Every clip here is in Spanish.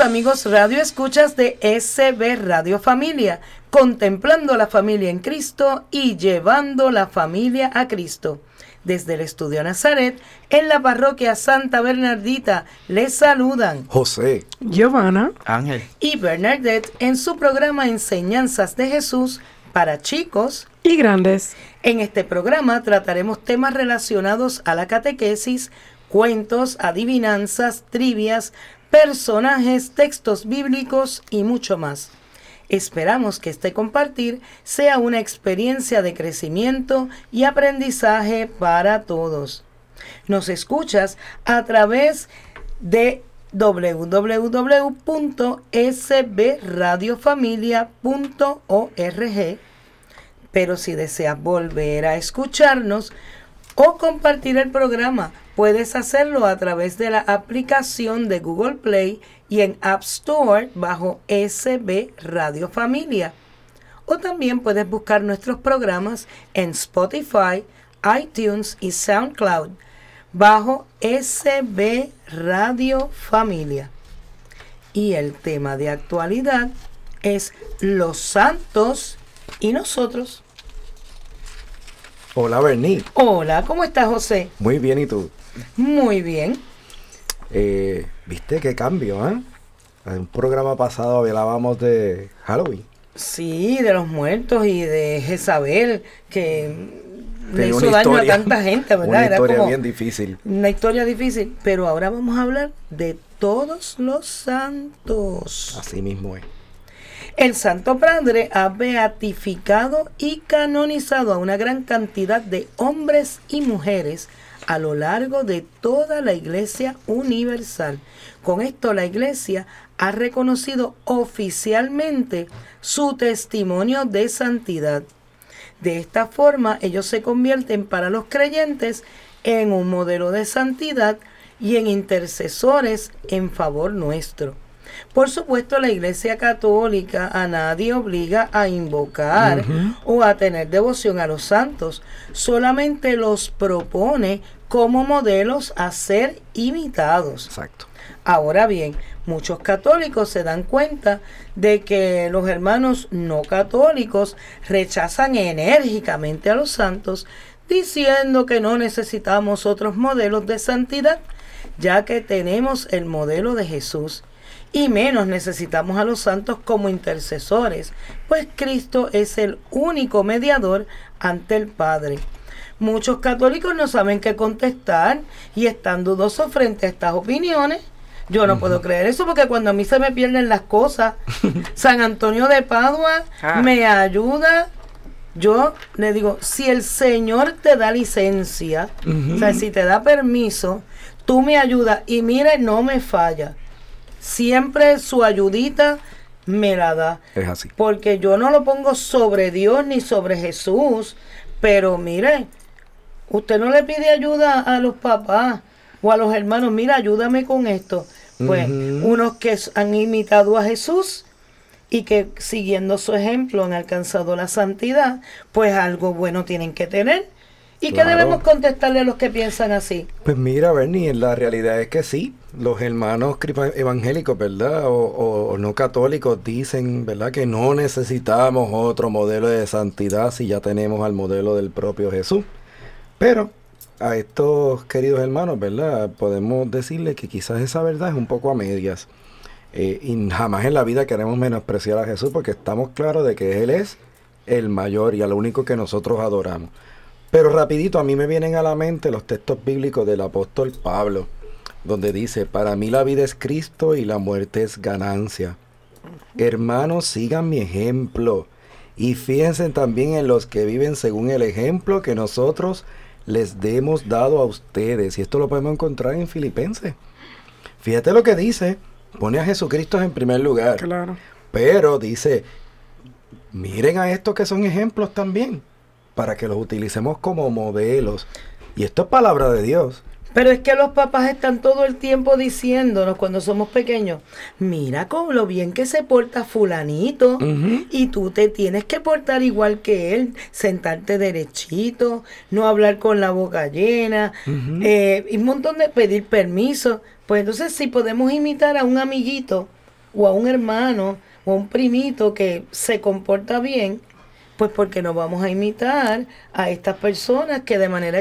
Amigos Radio Escuchas de SB Radio Familia, contemplando la familia en Cristo y llevando la familia a Cristo. Desde el Estudio Nazaret, en la parroquia Santa Bernardita, les saludan José, Giovanna, Ángel y Bernadette en su programa Enseñanzas de Jesús para chicos y grandes. En este programa trataremos temas relacionados a la catequesis, cuentos, adivinanzas, trivias, personajes, textos bíblicos y mucho más. Esperamos que este compartir sea una experiencia de crecimiento y aprendizaje para todos. Nos escuchas a través de www.sbradiofamilia.org, pero si deseas volver a escucharnos o compartir el programa, puedes hacerlo a través de la aplicación de Google Play y en App Store bajo SB Radio Familia. O también puedes buscar nuestros programas en Spotify, iTunes y SoundCloud bajo SB Radio Familia. Y el tema de actualidad es los santos y nosotros. Hola Bernie. Hola, ¿cómo estás José? Muy bien, ¿y tú? Muy bien. Eh, ¿Viste qué cambio, eh? En un programa pasado hablábamos de Halloween. Sí, de los muertos y de Jezabel, que le hizo daño a tanta gente, ¿verdad? Una Era historia como bien difícil. una historia difícil. Pero ahora vamos a hablar de todos los santos. Así mismo es. El Santo Padre ha beatificado y canonizado a una gran cantidad de hombres y mujeres a lo largo de toda la Iglesia Universal. Con esto la Iglesia ha reconocido oficialmente su testimonio de santidad. De esta forma ellos se convierten para los creyentes en un modelo de santidad y en intercesores en favor nuestro. Por supuesto, la Iglesia Católica a nadie obliga a invocar o a tener devoción a los santos, solamente los propone como modelos a ser imitados. Exacto. Ahora bien, muchos católicos se dan cuenta de que los hermanos no católicos rechazan enérgicamente a los santos, diciendo que no necesitamos otros modelos de santidad, ya que tenemos el modelo de Jesús. Y menos necesitamos a los santos como intercesores, pues Cristo es el único mediador ante el Padre. Muchos católicos no saben qué contestar y están dudosos frente a estas opiniones. Yo no puedo creer eso porque cuando a mí se me pierden las cosas, San Antonio de Padua Ah. me ayuda. Yo le digo, si el Señor te da licencia, o sea, si te da permiso, tú me ayudas y mire, no me falla. Siempre su ayudita me la da. Es así. Porque yo no lo pongo sobre Dios ni sobre Jesús. Pero mire, usted no le pide ayuda a los papás o a los hermanos. Mira, ayúdame con esto. Pues unos que han imitado a Jesús y que siguiendo su ejemplo han alcanzado la santidad, pues algo bueno tienen que tener. ¿Y qué Claro. debemos contestarle a los que piensan así? Pues mira, Bernie, la realidad es que sí, los hermanos evangélicos, ¿verdad? O, o- no católicos dicen, ¿verdad? Que no necesitamos otro modelo de santidad si ya tenemos al modelo del propio Jesús. Pero a estos queridos hermanos, ¿verdad? Podemos decirle que quizás esa verdad es un poco a medias. Eh, y jamás en la vida queremos menospreciar a Jesús porque estamos claros de que Él es el mayor y al único que nosotros adoramos. Pero rapidito a mí me vienen a la mente los textos bíblicos del apóstol Pablo, donde dice, para mí la vida es Cristo y la muerte es ganancia. Hermanos, sigan mi ejemplo y fíjense también en los que viven según el ejemplo que nosotros les hemos dado a ustedes. Y esto lo podemos encontrar en Filipenses. Fíjate lo que dice, pone a Jesucristo en primer lugar. Claro. Pero dice, miren a estos que son ejemplos también, para que los utilicemos como modelos. Y esto es palabra de Dios. Pero es que los papás están todo el tiempo diciéndonos cuando somos pequeños, mira con lo bien que se porta fulanito y tú te tienes que portar igual que él, sentarte derechito, no hablar con la boca llena, eh, y un montón de pedir permiso. Pues entonces si podemos imitar a un amiguito o a un hermano o a un primito que se comporta bien, pues porque no vamos a imitar a estas personas que de manera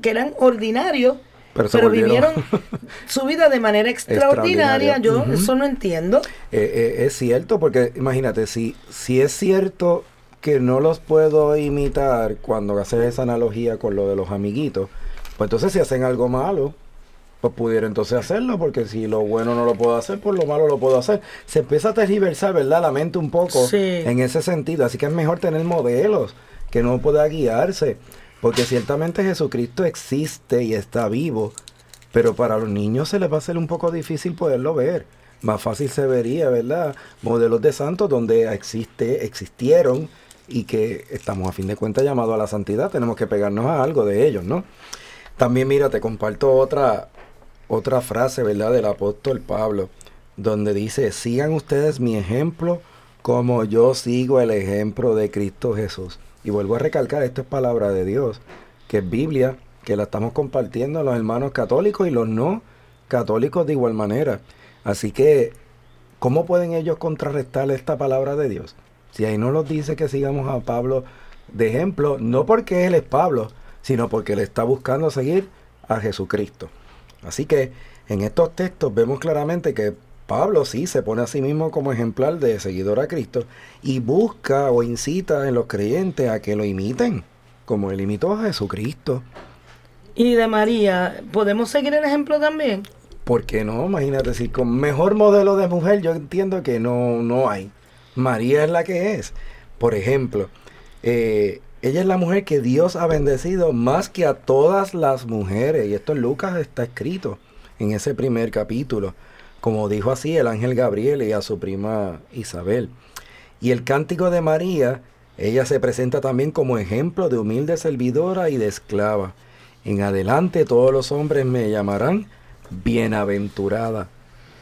que eran ordinarios, pero, vivieron su vida de manera extraordinaria. Yo eso no entiendo. Eh, eh, es cierto, porque imagínate, si, si es cierto que no los puedo imitar cuando haces esa analogía con lo de los amiguitos, pues entonces si hacen algo malo, pues pudiera entonces hacerlo, porque si lo bueno no lo puedo hacer, pues lo malo lo puedo hacer. Se empieza a tergiversar, ¿verdad? La mente un poco en ese sentido. Así que es mejor tener modelos que no pueda guiarse. Porque ciertamente Jesucristo existe y está vivo, pero para los niños se les va a hacer un poco difícil poderlo ver. Más fácil se vería, ¿verdad? Modelos de santos donde existe, existieron y que estamos a fin de cuentas llamados a la santidad, tenemos que pegarnos a algo de ellos, ¿no? También mira, te comparto otra, otra frase, ¿verdad? Del apóstol Pablo, donde dice, sigan ustedes mi ejemplo como yo sigo el ejemplo de Cristo Jesús. Y vuelvo a recalcar, esto es palabra de Dios, que es Biblia, que la estamos compartiendo los hermanos católicos y los no católicos de igual manera. Así que, ¿cómo pueden ellos contrarrestar esta palabra de Dios? Si ahí no nos dice que sigamos a Pablo de ejemplo, no porque él es Pablo, sino porque él está buscando seguir a Jesucristo. Así que en estos textos vemos claramente que Pablo sí se pone a sí mismo como ejemplar de seguidor a Cristo y busca o incita en los creyentes a que lo imiten, como él imitó a Jesucristo. ¿Y de María, podemos seguir el ejemplo también? ¿Por qué no? Imagínate, si con mejor modelo de mujer yo entiendo que no, no hay. María es la que es. Por ejemplo, eh, ella es la mujer que Dios ha bendecido más que a todas las mujeres. Y esto en Lucas está escrito en ese primer capítulo como dijo así el ángel Gabriel y a su prima Isabel. Y el cántico de María, ella se presenta también como ejemplo de humilde servidora y de esclava. En adelante todos los hombres me llamarán bienaventurada.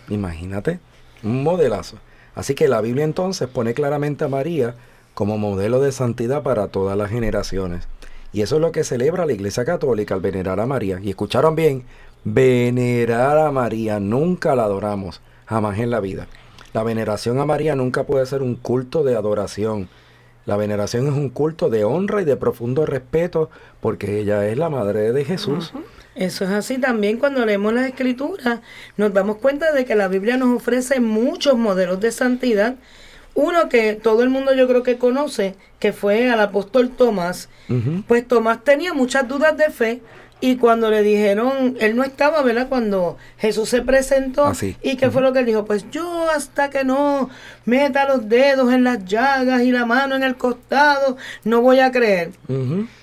Imagínate, un modelazo. Así que la Biblia entonces pone claramente a María como modelo de santidad para todas las generaciones. Y eso es lo que celebra la Iglesia Católica al venerar a María. Y escucharon bien, venerar a María, nunca la adoramos, jamás en la vida. La veneración a María nunca puede ser un culto de adoración. La veneración es un culto de honra y de profundo respeto porque ella es la madre de Jesús. Eso es así también cuando leemos las escrituras, nos damos cuenta de que la Biblia nos ofrece muchos modelos de santidad. Uno que todo el mundo yo creo que conoce, que fue al apóstol Tomás. Pues Tomás tenía muchas dudas de fe, y cuando le dijeron, él no estaba, ¿verdad? Cuando Jesús se presentó. Ah, ¿Y qué fue lo que él dijo? Pues yo hasta que no meta los dedos en las llagas y la mano en el costado, no voy a creer.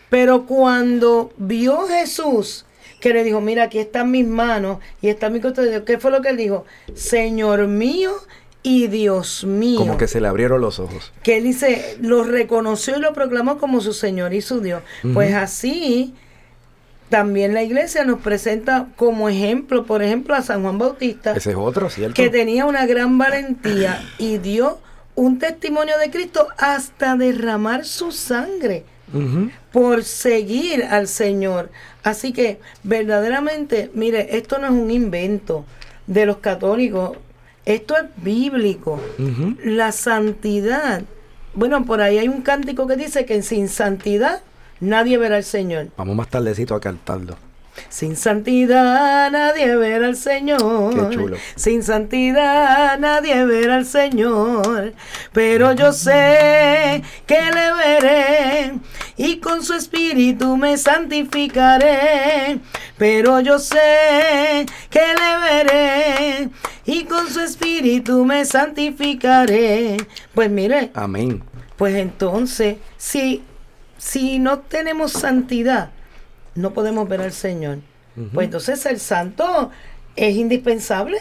Pero cuando vio Jesús, que le dijo, mira, aquí están mis manos y está mi costado, ¿qué fue lo que él dijo? Señor mío y Dios mío. Como que se le abrieron los ojos. Que él dice, lo reconoció y lo proclamó como su Señor y su Dios. Pues así también la iglesia nos presenta como ejemplo, por ejemplo, a San Juan Bautista. Ese es otro, ¿cierto? Que tenía una gran valentía y dio un testimonio de Cristo hasta derramar su sangre por seguir al Señor. Así que verdaderamente, mire, esto no es un invento de los católicos, esto es bíblico. La santidad. Bueno, por ahí hay un cántico que dice que sin santidad nadie verá al Señor. Vamos más tardecito a cantarlo. Sin santidad nadie verá al Señor. Qué chulo. Sin santidad nadie verá al Señor. Pero yo sé que le veré y con su espíritu me santificaré. Pero yo sé que le veré y con su espíritu me santificaré. Pues mire. Amén. Pues entonces, si si no tenemos santidad, no podemos ver al Señor. Pues entonces el santo es indispensable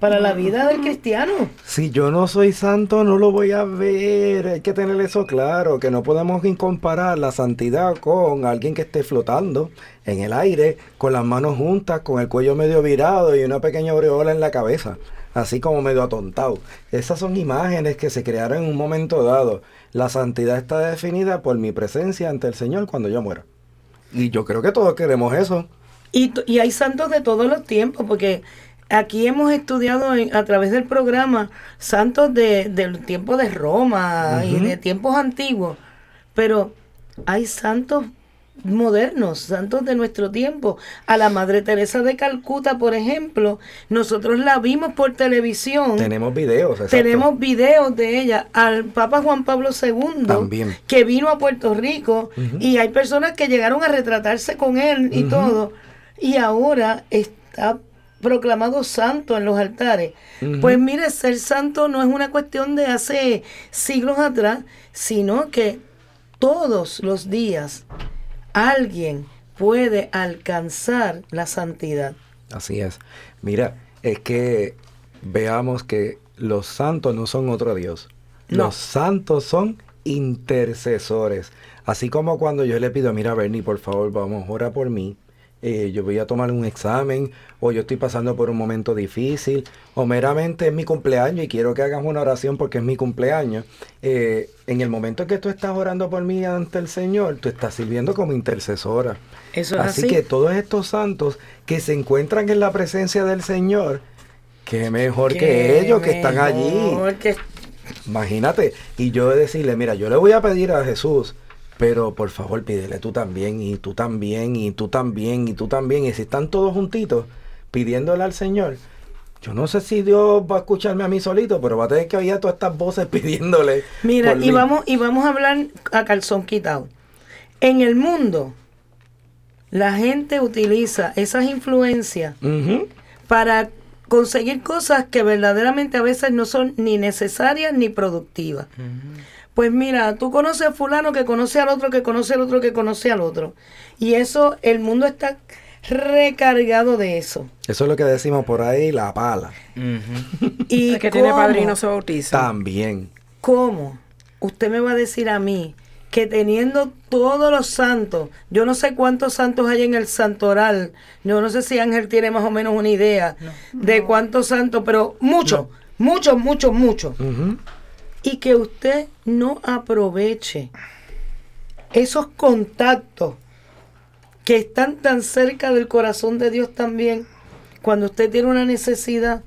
para la vida del cristiano. Si yo no soy santo, no lo voy a ver. Hay que tener eso claro, que no podemos comparar la santidad con alguien que esté flotando en el aire, con las manos juntas, con el cuello medio virado y una pequeña aureola en la cabeza, así como medio atontado. Esas son imágenes que se crearon en un momento dado. La santidad está definida por mi presencia ante el Señor cuando yo muera. Y yo creo que todos queremos eso. Y, y hay santos de todos los tiempos, porque aquí hemos estudiado a través del programa santos de, del tiempo de Roma y de tiempos antiguos, pero hay santos modernos, santos de nuestro tiempo. A la Madre Teresa de Calcuta, por ejemplo, nosotros la vimos por televisión. Tenemos videos, Tenemos videos de ella. Al Papa Juan Pablo II, También. que vino a Puerto Rico, y hay personas que llegaron a retratarse con él y todo, y ahora está proclamado santo en los altares. Pues mire, ser santo no es una cuestión de hace siglos atrás, sino que todos los días alguien puede alcanzar la santidad. Así es. Mira, es que veamos que los santos no son otro Dios. Los santos son intercesores. Así como cuando yo le pido, mira Bernie, por favor, vamos, ora por mí. Eh, yo voy a tomar un examen, o yo estoy pasando por un momento difícil, o meramente es mi cumpleaños y quiero que hagas una oración porque es mi cumpleaños. Eh, en el momento en que tú estás orando por mí ante el Señor, tú estás sirviendo como intercesora. Eso así, que todos estos santos que se encuentran en la presencia del Señor, qué mejor que ellos que están allí. Imagínate, y yo decirle, mira, yo le voy a pedir a Jesús pero por favor pídele tú también, y tú también, y tú también, y tú también. Y si están todos juntitos pidiéndole al Señor, yo no sé si Dios va a escucharme a mí solito, pero va a tener que oír todas estas voces pidiéndole. Mira, y vamos, y vamos a hablar a calzón quitado. En el mundo, la gente utiliza esas influencias para conseguir cosas que verdaderamente a veces no son ni necesarias ni productivas. Pues mira, tú conoces a fulano que conoce al otro, que conoce al otro, que conoce al otro. Y eso, el mundo está recargado de eso. Eso es lo que decimos por ahí, la pala. y que tiene padrino se bautiza. También. ¿Cómo? Usted me va a decir a mí que teniendo todos los santos, yo no sé cuántos santos hay en el santoral, yo no sé si Ángel tiene más o menos una idea de cuántos santos, pero muchos, muchos, muchos, muchos y que usted no aproveche esos contactos que están tan cerca del corazón de Dios también, cuando usted tiene una necesidad,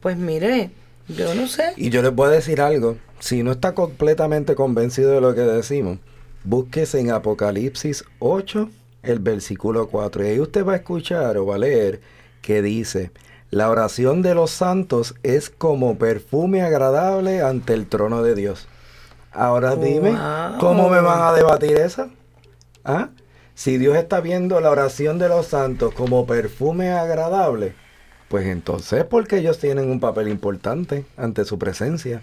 pues mire, yo no sé. Y yo voy a decir algo, si no está completamente convencido de lo que decimos, búsquese en Apocalipsis 8, el versículo 4, y ahí usted va a escuchar o va a leer que dice, la oración de los santos es como perfume agradable ante el trono de Dios. Ahora dime, ¿cómo me van a debatir eso? ¿Ah? Si Dios está viendo la oración de los santos como perfume agradable, pues entonces porque ellos tienen un papel importante ante su presencia.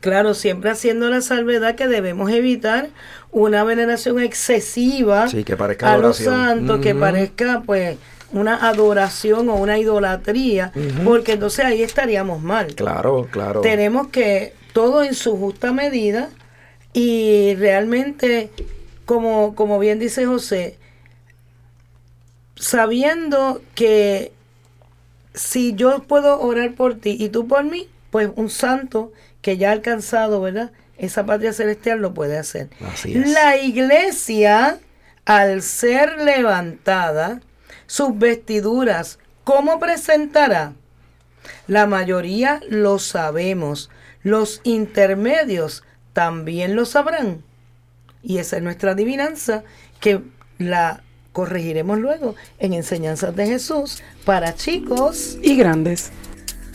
Claro, siempre haciendo la salvedad que debemos evitar una veneración excesiva sí, que parezca a los santos, que parezca pues una adoración o una idolatría, porque entonces ahí estaríamos mal. Claro, claro. Tenemos que todo en su justa medida y realmente, como, como bien dice José, sabiendo que si yo puedo orar por ti y tú por mí, pues un santo que ya ha alcanzado, ¿verdad? Esa patria celestial lo puede hacer. Así es. La iglesia, al ser levantada, sus vestiduras, ¿cómo presentará? La mayoría lo sabemos, los intermedios también lo sabrán. Y esa es nuestra adivinanza que la corregiremos luego en Enseñanzas de Jesús para chicos y grandes.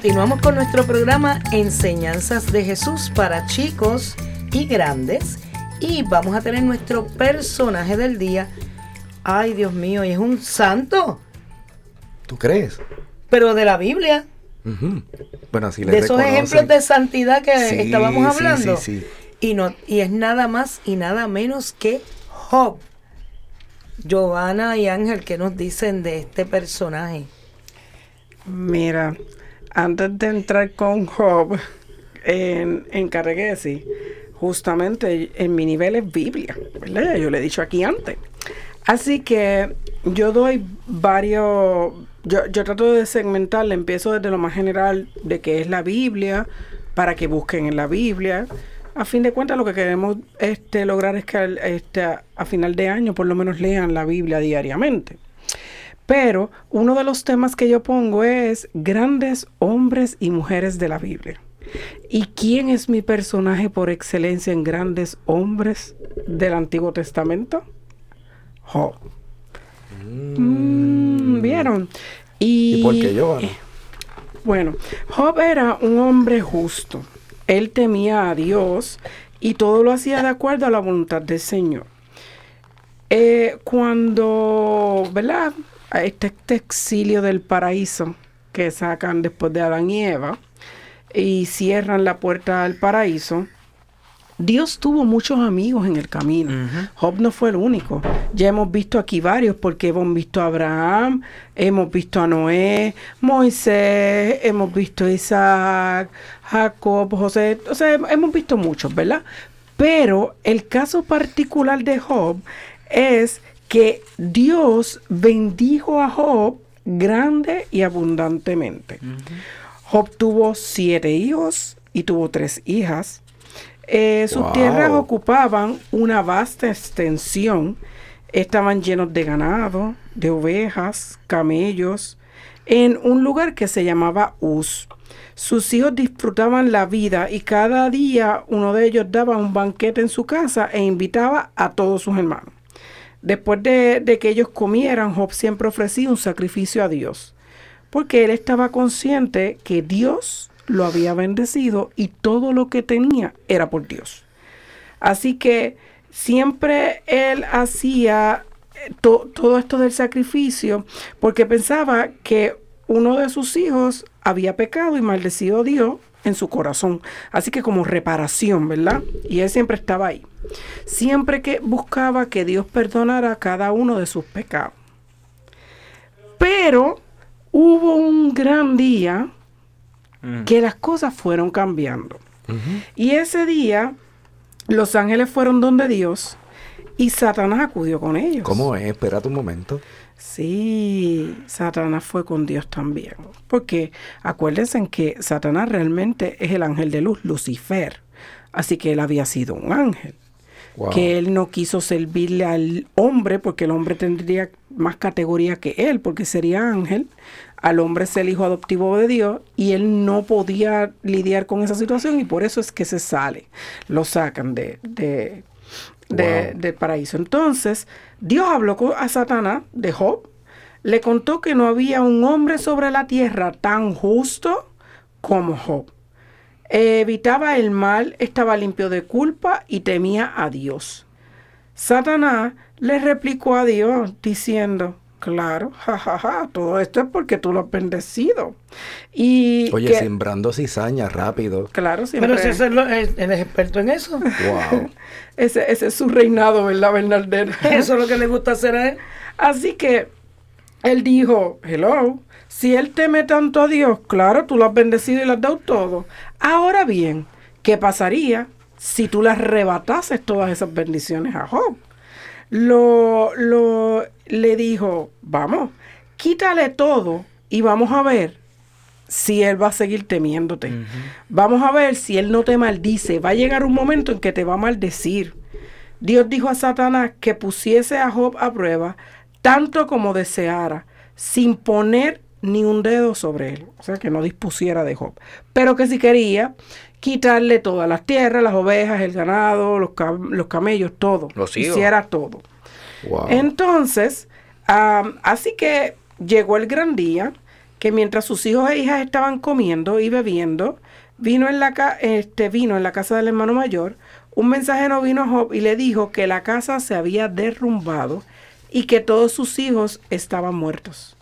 Continuamos con nuestro programa Enseñanzas de Jesús para chicos y grandes. Y vamos a tener nuestro personaje del día. Ay, Dios mío, y es un santo. ¿Tú crees? Pero de la Biblia. Bueno, así le De esos ejemplos de santidad que estábamos hablando. Sí, y, no, y es nada más y nada menos que Job. Giovanna y Ángel, ¿qué nos dicen de este personaje? Mira, antes de entrar con Job en, en Carreguesi, justamente en mi nivel es Biblia, ¿verdad? Yo le he dicho aquí antes. Así que yo doy varios, yo, yo trato de segmentarle, empiezo desde lo más general de qué es la Biblia, para que busquen en la Biblia. A fin de cuentas, lo que queremos este, lograr es que este, a final de año por lo menos lean la Biblia diariamente. Pero uno de los temas que yo pongo es grandes hombres y mujeres de la Biblia. ¿Y quién es mi personaje por excelencia en grandes hombres del Antiguo Testamento? Job. Mm, ¿Vieron? ¿Y, por qué yo? Bueno, Job era un hombre justo. Él temía a Dios y todo lo hacía de acuerdo a la voluntad del Señor. Eh, cuando, ¿verdad? Este, este exilio del paraíso que sacan después de Adán y Eva y cierran la puerta al paraíso, Dios tuvo muchos amigos en el camino. Job no fue el único. Ya hemos visto aquí varios, porque hemos visto a Abraham, hemos visto a Noé, Moisés, hemos visto a Isaac, Jacob, José. O sea, hemos visto muchos, ¿verdad? Pero el caso particular de Job es que Dios bendijo a Job grande y abundantemente. Job tuvo siete hijos y tuvo tres hijas. Eh, sus tierras ocupaban una vasta extensión. Estaban llenos de ganado, de ovejas, camellos, en un lugar que se llamaba Uz. Sus hijos disfrutaban la vida y cada día uno de ellos daba un banquete en su casa e invitaba a todos sus hermanos. Después de, que ellos comieran, Job siempre ofrecía un sacrificio a Dios, porque él estaba consciente que Dios lo había bendecido y todo lo que tenía era por Dios. Así que siempre él hacía eh, todo esto del sacrificio porque pensaba que uno de sus hijos había pecado y maldecido a Dios en su corazón. Así que como reparación, ¿verdad? Y él siempre estaba ahí. Siempre que buscaba que Dios perdonara cada uno de sus pecados. Pero hubo un gran día mm. que las cosas fueron cambiando. Y ese día los ángeles fueron donde Dios y Satanás acudió con ellos. ¿Cómo es? Espérate un momento. Sí, Satanás fue con Dios también. Porque acuérdense que Satanás realmente es el ángel de luz, Lucifer. Así que él había sido un ángel. Que él no quiso servirle al hombre porque el hombre tendría más categoría que él porque sería ángel. Al hombre es el hijo adoptivo de Dios y él no podía lidiar con esa situación y por eso es que se sale. Lo sacan de, de del paraíso. Entonces, Dios habló a Satanás de Job, le contó que no había un hombre sobre la tierra tan justo como Job. Evitaba el mal, estaba limpio de culpa y temía a Dios. Satanás le replicó a Dios diciendo, Claro, jajaja, todo esto es porque tú lo has bendecido. Y Oye, sembrando cizaña rápido. Claro, siempre. Pero si es el, el, experto en eso. Wow. ese, ese es su reinado, ¿verdad, Bernardino? eso es lo que le gusta hacer a él. Así que él dijo, hello, Si él teme tanto a Dios, claro, tú lo has bendecido y le has dado todo. Ahora bien, ¿qué pasaría si tú le arrebatases todas esas bendiciones a Job? Lo, lo, le dijo, vamos, quítale todo y vamos a ver si él va a seguir temiéndote. Vamos a ver si él no te maldice. Va a llegar un momento en que te va a maldecir. Dios dijo a Satanás que pusiese a Job a prueba tanto como deseara, sin poner ni un dedo sobre él. O sea, que no dispusiera de Job. Pero que si quería quitarle todas las tierras, las ovejas, el ganado, los, cam- los camellos, todo. Los hijos. Hiciera todo. Wow. Entonces, así que llegó el gran día que mientras sus hijos e hijas estaban comiendo y bebiendo, vino en la, ca- este, vino en la casa del hermano mayor, un mensajero vino a Job y le dijo que la casa se había derrumbado y que todos sus hijos estaban muertos.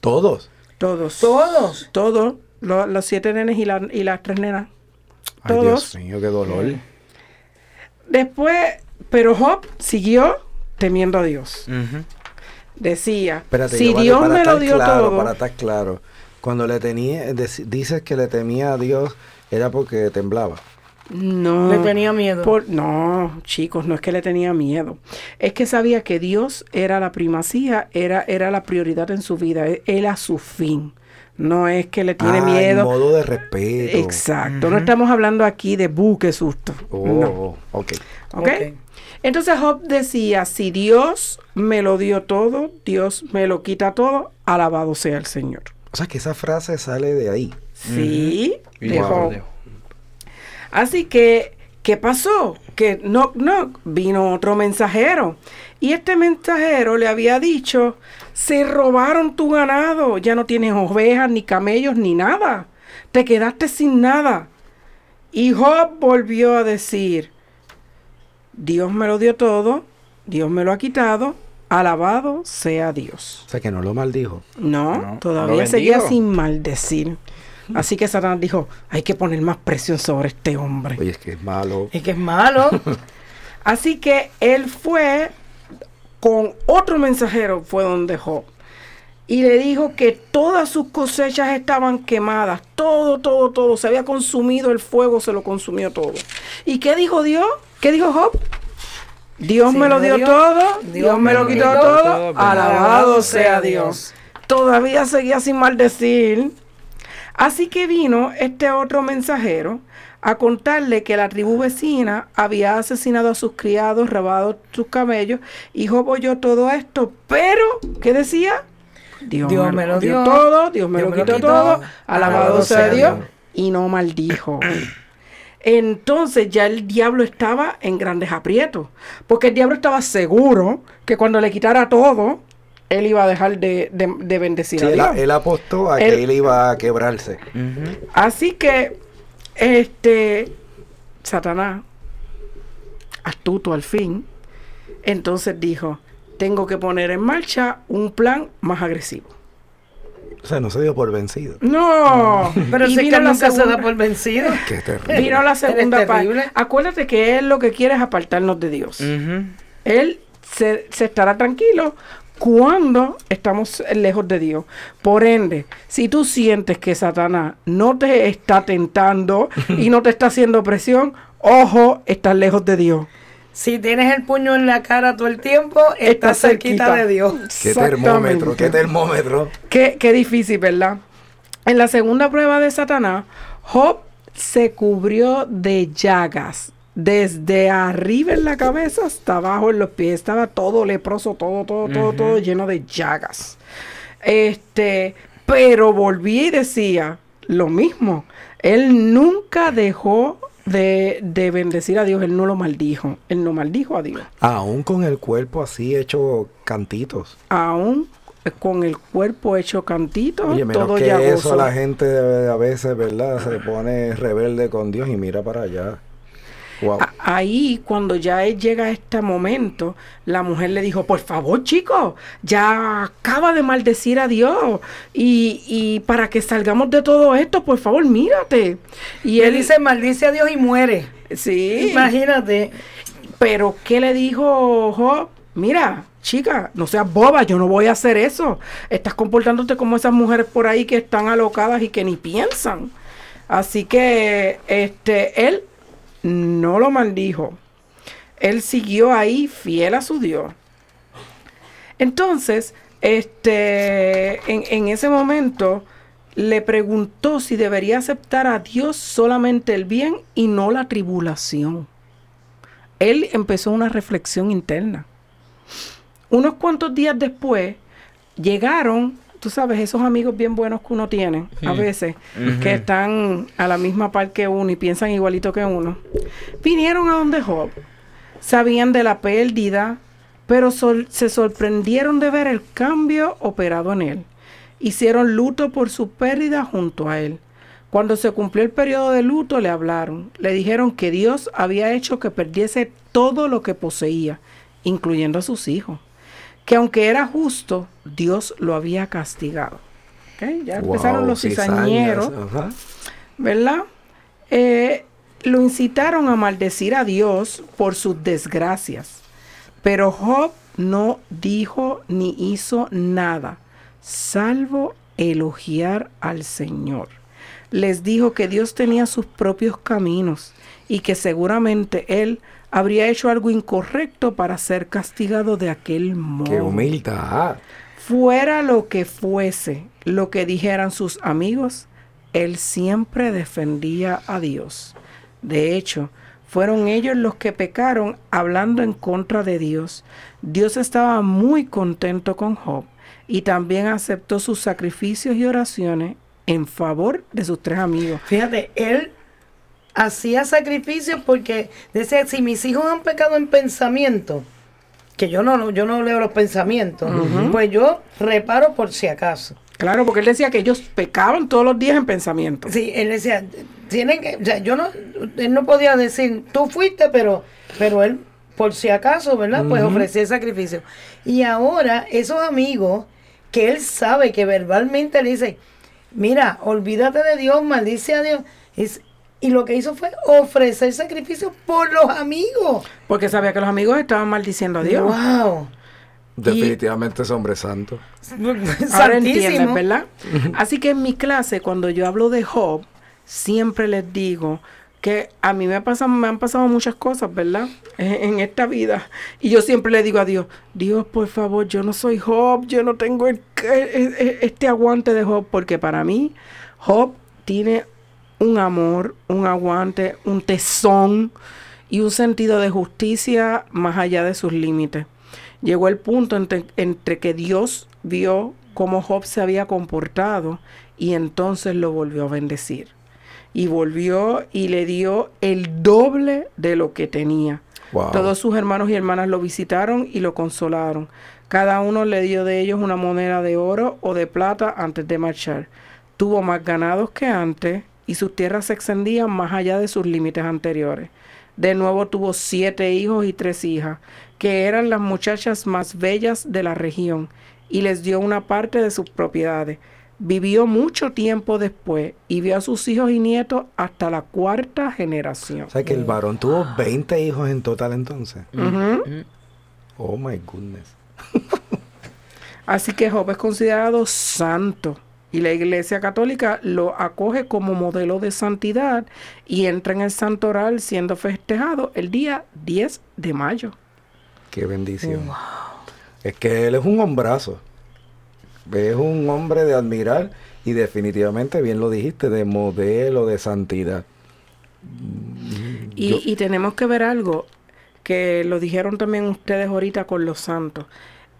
Todos. Todos. Todos. Todos. lo- los siete nenes y, la- y las tres nenas. Ay, Todos. Dios mío, qué dolor. Después, pero Job siguió temiendo a Dios. Decía, Espérate, si Dios para me lo dio claro, todo, Para estar claro, cuando le tenía, dices que le temía a Dios, era porque temblaba. no. Le tenía miedo. Por- no, chicos, no es que le tenía miedo. Es que sabía que Dios era la primacía, era, era la prioridad en su vida, e- era su fin. No es que le tiene Ah, en miedo. modo de respeto. Exacto. No estamos hablando aquí de buque susto. Oh, No. oh, ok. ¿Ok? Entonces Job decía, si Dios me lo dio todo, Dios me lo quita todo, alabado sea el Señor. O sea que esa frase sale de ahí. Sí, de Job. Así que, ¿qué pasó? Que no, no, vino otro mensajero. Y este mensajero le había dicho, se robaron tu ganado, ya no tienes ovejas, ni camellos, ni nada. Te quedaste sin nada. Y Job volvió a decir, Dios me lo dio todo, Dios me lo ha quitado, alabado sea Dios. O sea que no lo maldijo. No, No, todavía seguía sin maldecir. Así que Satanás dijo, hay que poner más presión sobre este hombre. Oye, es que es malo. Es que es malo. Así que él fue con otro mensajero, fue donde Job. Y le dijo que todas sus cosechas estaban quemadas. Todo, todo, todo. Se había consumido el fuego, se lo consumió todo. ¿Y qué dijo Dios? ¿Qué dijo Job? Dios Sí, me lo dio todo, Dios me lo quitó todo, todo, alabado sea Dios. Todavía seguía sin maldecir. Así que vino este otro mensajero a contarle que la tribu vecina había asesinado a sus criados, robado sus camellos, y Job oyó todo esto, pero, ¿qué decía? Dios, me lo dio todo, Dios me lo quitó todo, alabado sea Dios, y no maldijo. Entonces ya el diablo estaba en grandes aprietos, porque el diablo estaba seguro que cuando le quitara todo, él iba a dejar de, de- de bendecir Sí, a él, Dios. él apostó a Él- que él iba a quebrarse. Así que, este, Satanás, astuto al fin, entonces dijo, tengo que poner en marcha un plan más agresivo. O sea, no se dio por vencido. No, Pero si es vino que la nunca se segunda- da por vencido. Qué terrible. Vino la segunda parte. Acuérdate que él lo que quiere es apartarnos de Dios. Él se, se estará tranquilo cuando estamos lejos de Dios. Por ende, si tú sientes que Satanás no te está tentando y no te está haciendo presión, ojo, estás lejos de Dios. Si tienes el puño en la cara todo el tiempo, estás cerquita de Dios. Qué termómetro, qué termómetro. Qué, qué difícil, ¿verdad? En la segunda prueba de Satanás, Job se cubrió de llagas. Desde arriba en la cabeza hasta abajo en los pies. Estaba todo leproso, todo, todo, todo, todo lleno de llagas. Este, pero volví y decía lo mismo. Él nunca dejó de, de bendecir a Dios. Él no lo maldijo. Él no maldijo a Dios. Aún con el cuerpo así hecho cantitos. Aún con el cuerpo hecho cantito, Oye, menos todo que llagoso. eso la gente a veces, ¿verdad? Se pone rebelde con Dios y mira para allá. Wow. Ahí, cuando ya él llega a este momento, la mujer le dijo, por favor, chico, ya acaba de maldecir a Dios. Y, y para que salgamos de todo esto, por favor, mírate. Y Y él él dice, maldice a Dios y muere. sí, Imagínate. pero ¿qué le dijo Job? Mira, chica, no seas boba, yo no voy a hacer eso. Estás comportándote como esas mujeres por ahí que están alocadas y que ni piensan. Así que este, él no lo maldijo. Él siguió ahí fiel a su Dios. Entonces, este, en, en ese momento le preguntó si debería aceptar a Dios solamente el bien y no la tribulación. Él empezó una reflexión interna. Unos cuantos días después llegaron, tú sabes, esos amigos bien buenos que uno tiene a veces, que están a la misma par que uno y piensan igualito que uno. Vinieron a donde Job, sabían de la pérdida, pero sol- se sorprendieron de ver el cambio operado en él. Hicieron luto por su pérdida junto a él. Cuando se cumplió el periodo de luto, le hablaron. Le dijeron que Dios había hecho que perdiese todo lo que poseía, incluyendo a sus hijos. Que aunque era justo, Dios lo había castigado. Ya empezaron los cizañeros. ¿verdad? Eh, lo incitaron a maldecir a Dios por sus desgracias. Pero Job no dijo ni hizo nada, salvo elogiar al Señor. Les dijo que Dios tenía sus propios caminos y que seguramente él habría hecho algo incorrecto para ser castigado de aquel modo. Qué humildad. Fuera lo que fuese, lo que dijeran sus amigos, él siempre defendía a Dios. De hecho, fueron ellos los que pecaron hablando en contra de Dios. Dios estaba muy contento con Job y también aceptó sus sacrificios y oraciones en favor de sus tres amigos. Fíjate, él hacía sacrificios porque decía, si mis hijos han pecado en pensamiento, que yo no, yo no leo los pensamientos, pues yo reparo por si acaso. Claro, porque él decía que ellos pecaban todos los días en pensamiento. Sí, él decía, tienen que, o sea, yo no, él no podía decir, tú fuiste, pero, pero él, por si acaso, ¿verdad? Pues ofrecía el sacrificio. Y ahora, esos amigos que él sabe que verbalmente le dicen, mira, olvídate de Dios, maldice a Dios. Es, y lo que hizo fue ofrecer sacrificio por los amigos. Porque sabía que los amigos estaban maldiciendo a Dios. ¡Wow! Definitivamente es hombre santo. Ahora entiendes. ¿verdad? Así que en mi clase, cuando yo hablo de Job, siempre les digo que a mí me, me han pasado muchas cosas, ¿verdad? En, en esta vida. Y yo siempre le digo a Dios, Dios, por favor, yo no soy Job, yo no tengo el- el- el- este aguante de Job, porque para mí Job tiene un amor, un aguante, un tesón y un sentido de justicia más allá de sus límites. Llegó el punto entre, entre que Dios vio cómo Job se había comportado y entonces lo volvió a bendecir. Y volvió y le dio el doble de lo que tenía. Wow. Todos sus hermanos y hermanas lo visitaron y lo consolaron. Cada uno le dio de ellos una moneda de oro o de plata antes de marchar. Tuvo más ganados que antes y sus tierras se extendían más allá de sus límites anteriores. De nuevo tuvo siete hijos y tres hijas, que eran las muchachas más bellas de la región, y les dio una parte de sus propiedades. Vivió mucho tiempo después y vio a sus hijos y nietos hasta la cuarta generación. O sea que el varón tuvo 20 hijos en total entonces. Ujú. Oh my goodness. Así que Job es considerado santo y la Iglesia Católica lo acoge como modelo de santidad y entra en el santoral siendo festejado el día 10 de mayo. Qué bendición. Es que él es un hombrazo. Es un hombre de admirar y definitivamente, bien lo dijiste, de modelo de santidad. Y, Yo- y tenemos que ver algo que lo dijeron también ustedes ahorita con los santos.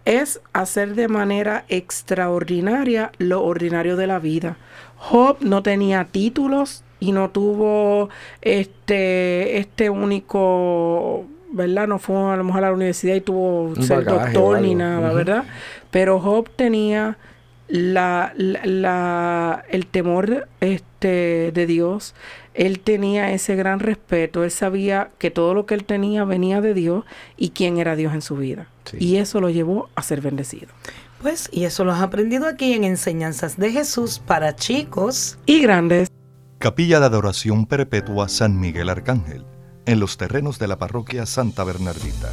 Es hacer de manera extraordinaria lo ordinario de la vida. Job no tenía títulos y no tuvo este, este único, ¿verdad? No fue a lo mejor a la universidad y tuvo Un ser bagaje doctor ni nada. ¿verdad? Pero Job tenía la, la- la- el temor este, de Dios, él tenía ese gran respeto, él sabía que todo lo que él tenía venía de Dios y quién era Dios en su vida. Sí. Y eso lo llevó a ser bendecido. Pues, y eso lo has aprendido aquí en Enseñanzas de Jesús para chicos. Y grandes. Capilla de Adoración Perpetua San Miguel Arcángel, en los terrenos de la parroquia Santa Bernardita.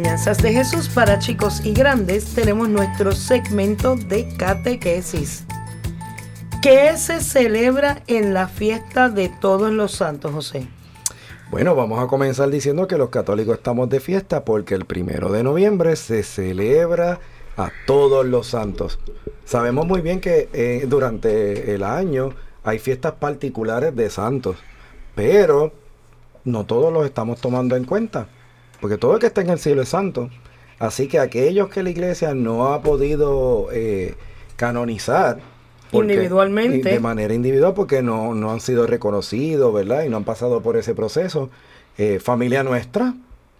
Enseñanzas de Jesús para chicos y grandes tenemos nuestro segmento de catequesis. ¿Qué se celebra en la fiesta de todos los santos, José? Bueno, vamos a comenzar diciendo que los católicos estamos de fiesta porque el primero de noviembre se celebra a todos los santos. Sabemos muy bien que eh, durante el año hay fiestas particulares de santos, pero no todos los estamos tomando en cuenta, porque todo el que está en el cielo es santo. Así que aquellos que la iglesia no ha podido eh, canonizar, porque- Individualmente. De manera individual, porque no, no han sido reconocidos, ¿verdad? Y no han pasado por ese proceso. Eh, familia nuestra,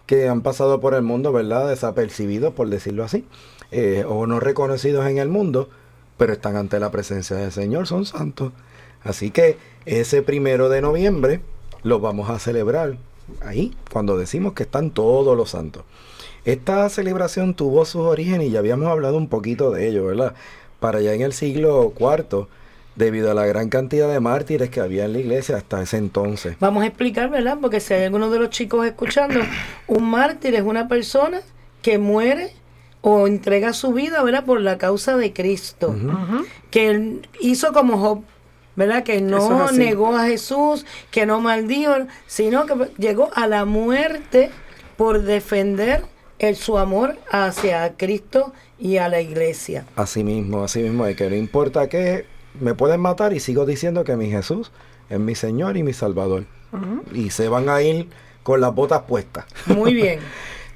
que han pasado por el mundo, ¿verdad? Desapercibidos, por decirlo así, eh, o no reconocidos en el mundo, pero están ante la presencia del Señor, son santos. Así que ese primero de noviembre lo vamos a celebrar ahí, cuando decimos que están todos los santos. Esta celebración tuvo sus orígenes y ya habíamos hablado un poquito de ello, ¿verdad? Para allá en el siglo IV, debido a la gran cantidad de mártires que había en la iglesia hasta ese entonces. Vamos a explicar, ¿verdad? Porque si hay alguno de los chicos escuchando, un mártir es una persona que muere o entrega su vida, ¿verdad? Por la causa de Cristo. Que él hizo como Job, ¿verdad? Que no es negó a Jesús, que no maldijo, sino que llegó a la muerte por defender el, su amor hacia Cristo y a la iglesia. Así mismo, así mismo, de que no importa que me pueden matar y sigo diciendo que mi Jesús es mi Señor y mi Salvador. Y se van a ir con las botas puestas. Muy bien.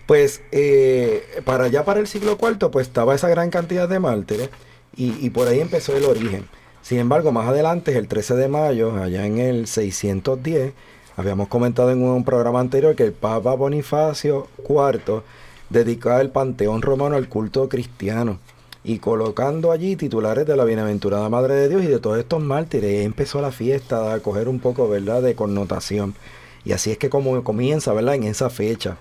Pues eh, para allá, para el siglo IV, pues estaba esa gran cantidad de mártires y, y por ahí empezó el origen. Sin embargo, más adelante, el 13 de mayo, allá en el 610, habíamos comentado en un programa anterior que el Papa Bonifacio IV dedicaba el Panteón Romano al culto cristiano y colocando allí titulares de la Bienaventurada Madre de Dios y de todos estos mártires. Empezó la fiesta a coger un poco, ¿verdad?, de connotación. Y así es que como comienza, ¿verdad?, en esa fecha.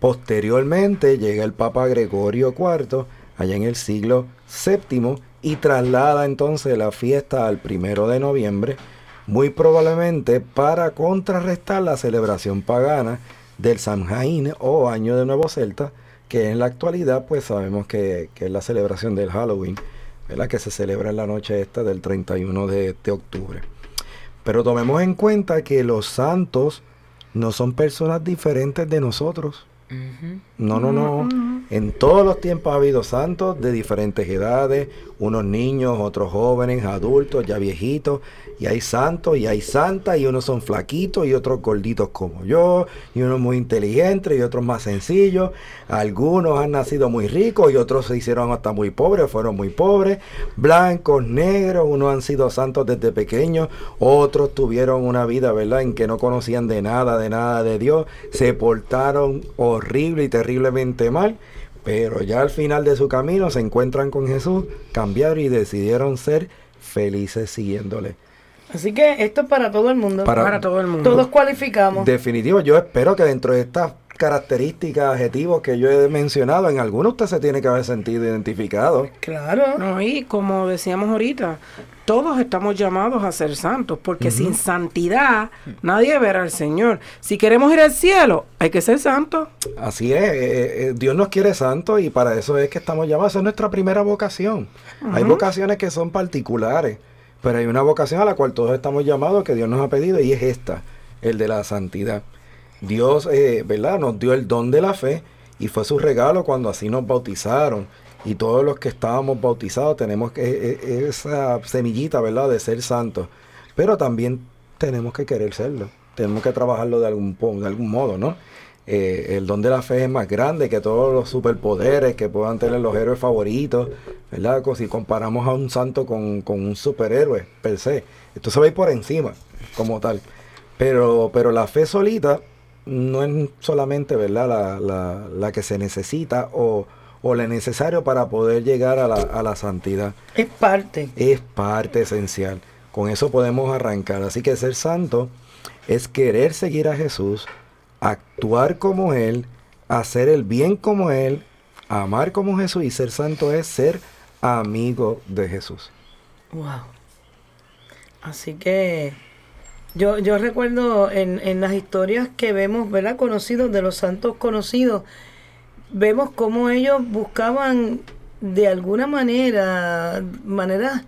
Posteriormente llega el Papa Gregorio IV, allá en el siglo VII, y traslada entonces la fiesta al primero de noviembre, muy probablemente para contrarrestar la celebración pagana del Samhain o Año de Nuevo Celta, que en la actualidad pues sabemos que, es la celebración del Halloween, ¿verdad? que se celebra en la noche esta del 31 de, de octubre. Pero tomemos en cuenta que los santos no son personas diferentes de nosotros. No, no, no. En todos los tiempos ha habido santos de diferentes edades, unos niños, otros jóvenes, adultos, ya viejitos, y hay santos y hay santas, y unos son flaquitos y otros gorditos como yo, y unos muy inteligentes y otros más sencillos. Algunos han nacido muy ricos y otros se hicieron hasta muy pobres, fueron muy pobres, blancos, negros, unos han sido santos desde pequeños, otros tuvieron una vida, ¿verdad?, en que no conocían de nada, de nada de Dios, se portaron horrible y terriblemente mal, pero ya al final de su camino se encuentran con Jesús, cambiaron y decidieron ser felices siguiéndole. Así que esto es para todo el mundo. Para- Para todo el mundo. Todos cualificamos. Definitivo, yo espero que dentro de estas características, adjetivos que yo he mencionado, en algunos usted se tiene que haber sentido identificado. Claro. No, y como decíamos ahorita, todos estamos llamados a ser santos, porque sin santidad nadie verá al Señor. Si queremos ir al cielo, hay que ser santos. Así es, eh, eh, Dios nos quiere santos y para eso es que estamos llamados. Esa es nuestra primera vocación. Hay vocaciones que son particulares, pero hay una vocación a la cual todos estamos llamados que Dios nos ha pedido y es esta, el de la santidad. Dios, eh, ¿verdad? Nos dio el don de la fe y fue su regalo cuando así nos bautizaron y todos los que estábamos bautizados tenemos que, e, e, esa semillita, ¿verdad?, de ser santos. Pero también tenemos que querer serlo. Tenemos que trabajarlo de algún, de algún modo, ¿no? Eh, el don de la fe es más grande que todos los superpoderes que puedan tener los héroes favoritos, ¿verdad? Si comparamos a un santo con, un superhéroe per se, esto se ir por encima como tal. Pero, pero la fe solita no es solamente, ¿verdad? La, la, la que se necesita o, o lo necesario para poder llegar a la, a la santidad. Es parte. Es parte esencial. Con eso podemos arrancar. Así que ser santo es querer seguir a Jesús, actuar como Él, hacer el bien como Él, amar como Jesús y ser santo es ser amigo de Jesús. Wow. Así que yo, yo recuerdo en, en las historias que vemos, ¿verdad? Conocidos, de los santos conocidos, vemos cómo ellos buscaban de alguna manera, manera,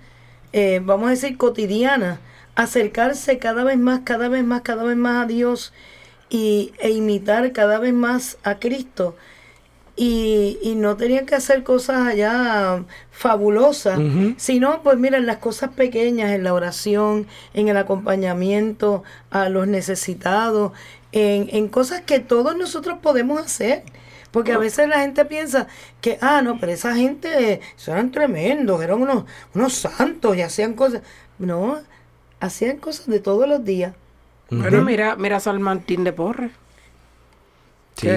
eh, vamos a decir, cotidiana, acercarse cada vez más, cada vez más, cada vez más a Dios y, e imitar cada vez más a Cristo. Y, y no tenían que hacer cosas allá fabulosas, sino, pues mira, en las cosas pequeñas, en la oración, en el acompañamiento a los necesitados, en, en cosas que todos nosotros podemos hacer. Porque a veces la gente piensa que, ah, no, pero esa gente eran tremendos, eran unos, unos santos y hacían cosas. No, hacían cosas de todos los días. Bueno, mira, mira San Martín de Porres. Sí.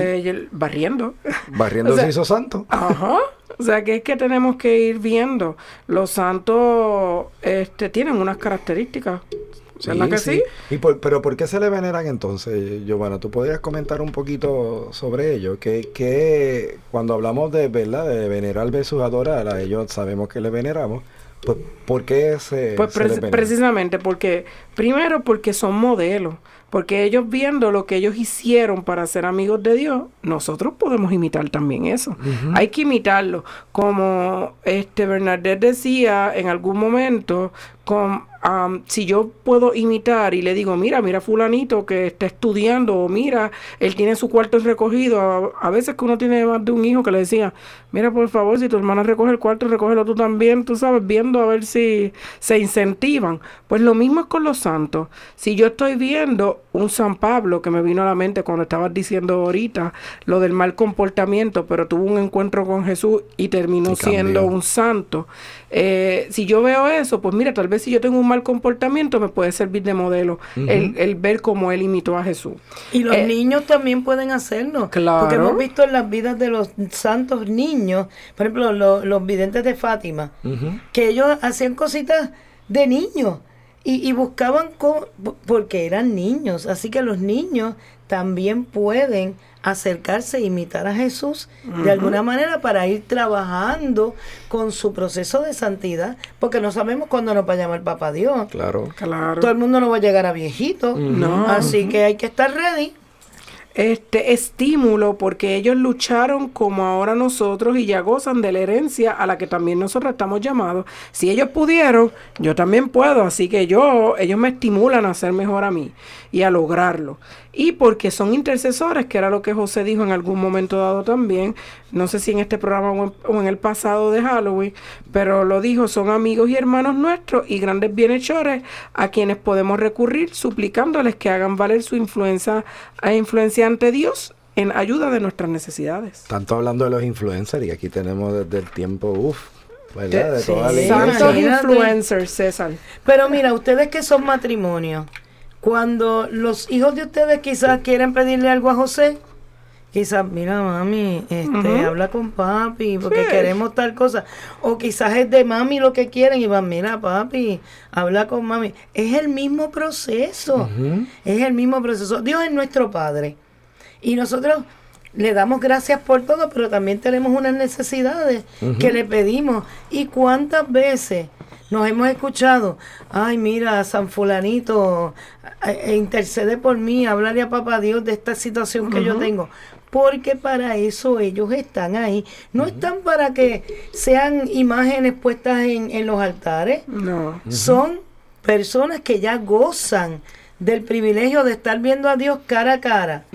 barriendo. Barriendo se hizo santo. Ajá. O sea que es que tenemos que ir viendo. Los santos este, tienen unas características ¿Verdad que sí? ¿Y pero por qué se le veneran entonces, Giovanna? ¿Tú podrías comentar un poquito sobre ello? Que, que cuando hablamos de, ¿verdad? de venerar versus adorar, a ellos sabemos que le veneramos. Pues, ¿por qué se, pues precisamente porque, primero porque son modelos. Porque ellos viendo lo que ellos hicieron para ser amigos de Dios, nosotros podemos imitar también eso. Hay que imitarlo. Como este Bernadette decía en algún momento, con, si yo puedo imitar y le digo, mira, mira fulanito que está estudiando, o mira, él tiene su cuarto recogido, a, veces que uno tiene más de un hijo que le decía, mira, por favor, si tu hermana recoge el cuarto, recógelo tú también, tú sabes, viendo a ver si se incentivan. Pues lo mismo es con los santos. Si yo estoy viendo un San Pablo que me vino a la mente cuando estabas diciendo ahorita lo del mal comportamiento, pero tuvo un encuentro con Jesús y terminó siendo un santo. Eh, si yo veo eso, pues mira, tal vez si yo tengo un mal comportamiento me puede servir de modelo el, ver cómo él imitó a Jesús. Y los eh, niños también pueden hacerlo. Claro. Porque hemos visto en las vidas de los santos niños, por ejemplo, los videntes de Fátima, que ellos hacían cositas de niños y, buscaban porque eran niños. Así que los niños también pueden acercarse e imitar a Jesús de alguna manera para ir trabajando con su proceso de santidad, porque no sabemos cuándo nos va a llamar Papá Dios. Claro, claro. Todo el mundo no va a llegar a viejito, no. así que hay que estar ready este estímulo porque ellos lucharon como ahora nosotros y ya gozan de la herencia a la que también nosotros estamos llamados. Si ellos pudieron, yo también puedo, así que yo ellos me estimulan a ser mejor a mí y a lograrlo y porque son intercesores, que era lo que José dijo en algún momento dado también, no sé si en este programa o en, el pasado de Halloween, pero lo dijo, son amigos y hermanos nuestros y grandes bienhechores a quienes podemos recurrir suplicándoles que hagan valer su influencia, a e influencia ante Dios en ayuda de nuestras necesidades. Tanto hablando de los influencers y aquí tenemos desde el tiempo, uff, ¿verdad? De, toda la influencers, César. Pero mira, ustedes que son matrimonio, cuando los hijos de ustedes quizás quieren pedirle algo a José, quizás, mira mami, este, habla con papi porque queremos tal cosa. O quizás es de mami lo que quieren y van, mira papi, habla con mami. Es el mismo proceso, es el mismo proceso. Dios es nuestro Padre. Y nosotros le damos gracias por todo, pero también tenemos unas necesidades que le pedimos. ¿Y cuántas veces nos hemos escuchado, ay, mira, San Fulanito, eh, eh, intercede por mí, hablarle a Papá Dios de esta situación que yo tengo. Porque para eso ellos están ahí. No están para que sean imágenes puestas en, los altares. No. Son personas que ya gozan del privilegio de estar viendo a Dios cara a cara.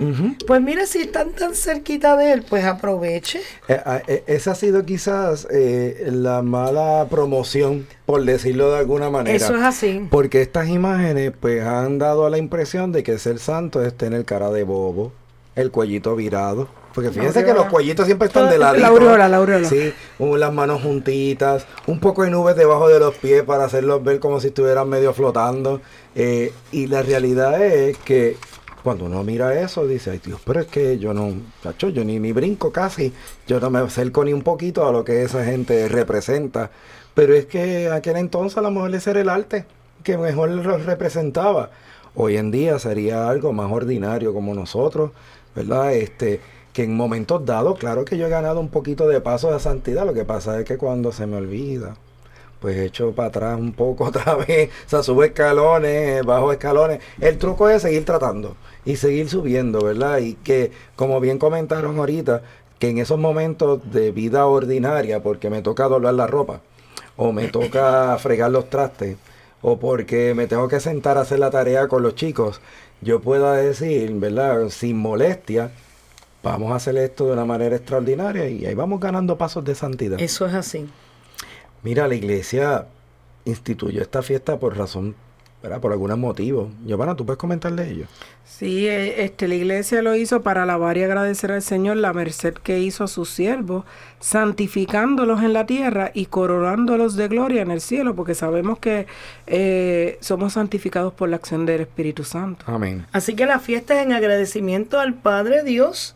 Pues mire, si están tan cerquita de Él, pues aproveche. Eh, ah, eh, esa ha sido quizás eh, la mala promoción, por decirlo de alguna manera. Eso es así. Porque estas imágenes pues han dado la impresión de que ser santo es tener cara de bobo, el cuellito virado. Porque fíjense que los cuellitos siempre están de lado. La aureola, la aureola. Sí, las manos juntitas, un poco de nubes debajo de los pies para hacerlos ver como si estuvieran medio flotando. Eh, y la realidad es que cuando uno mira eso, dice, ay Dios, pero es que yo no, chacho, yo ni, ni brinco casi, yo no me acerco ni un poquito a lo que esa gente representa. Pero es que aquel entonces a lo mejor ese era el arte que mejor lo representaba. Hoy en día sería algo más ordinario como nosotros, ¿verdad? Este, que en momentos dados, claro que yo he ganado un poquito de paso de santidad, lo que pasa es que cuando se me olvida, pues echo para atrás un poco otra vez, o sea, subo escalones, bajo escalones. El truco es seguir tratando y seguir subiendo, ¿verdad? Y que, como bien comentaron ahorita, que en esos momentos de vida ordinaria, porque me toca doblar la ropa, o me toca fregar los trastes, o porque me tengo que sentar a hacer la tarea con los chicos, yo pueda decir, ¿verdad? Sin molestia, vamos a hacer esto de una manera extraordinaria y ahí vamos ganando pasos de santidad. Eso es así. Mira, la iglesia instituyó esta fiesta por razón, ¿verdad? Por algún motivo. Giovanna, ¿tú puedes comentar de ello? Sí, eh, este, la iglesia lo hizo para alabar y agradecer al Señor la merced que hizo a sus siervos, santificándolos en la tierra y coronándolos de gloria en el cielo, porque sabemos que eh, somos santificados por la acción del Espíritu Santo. Amén. Así que la fiesta es en agradecimiento al Padre Dios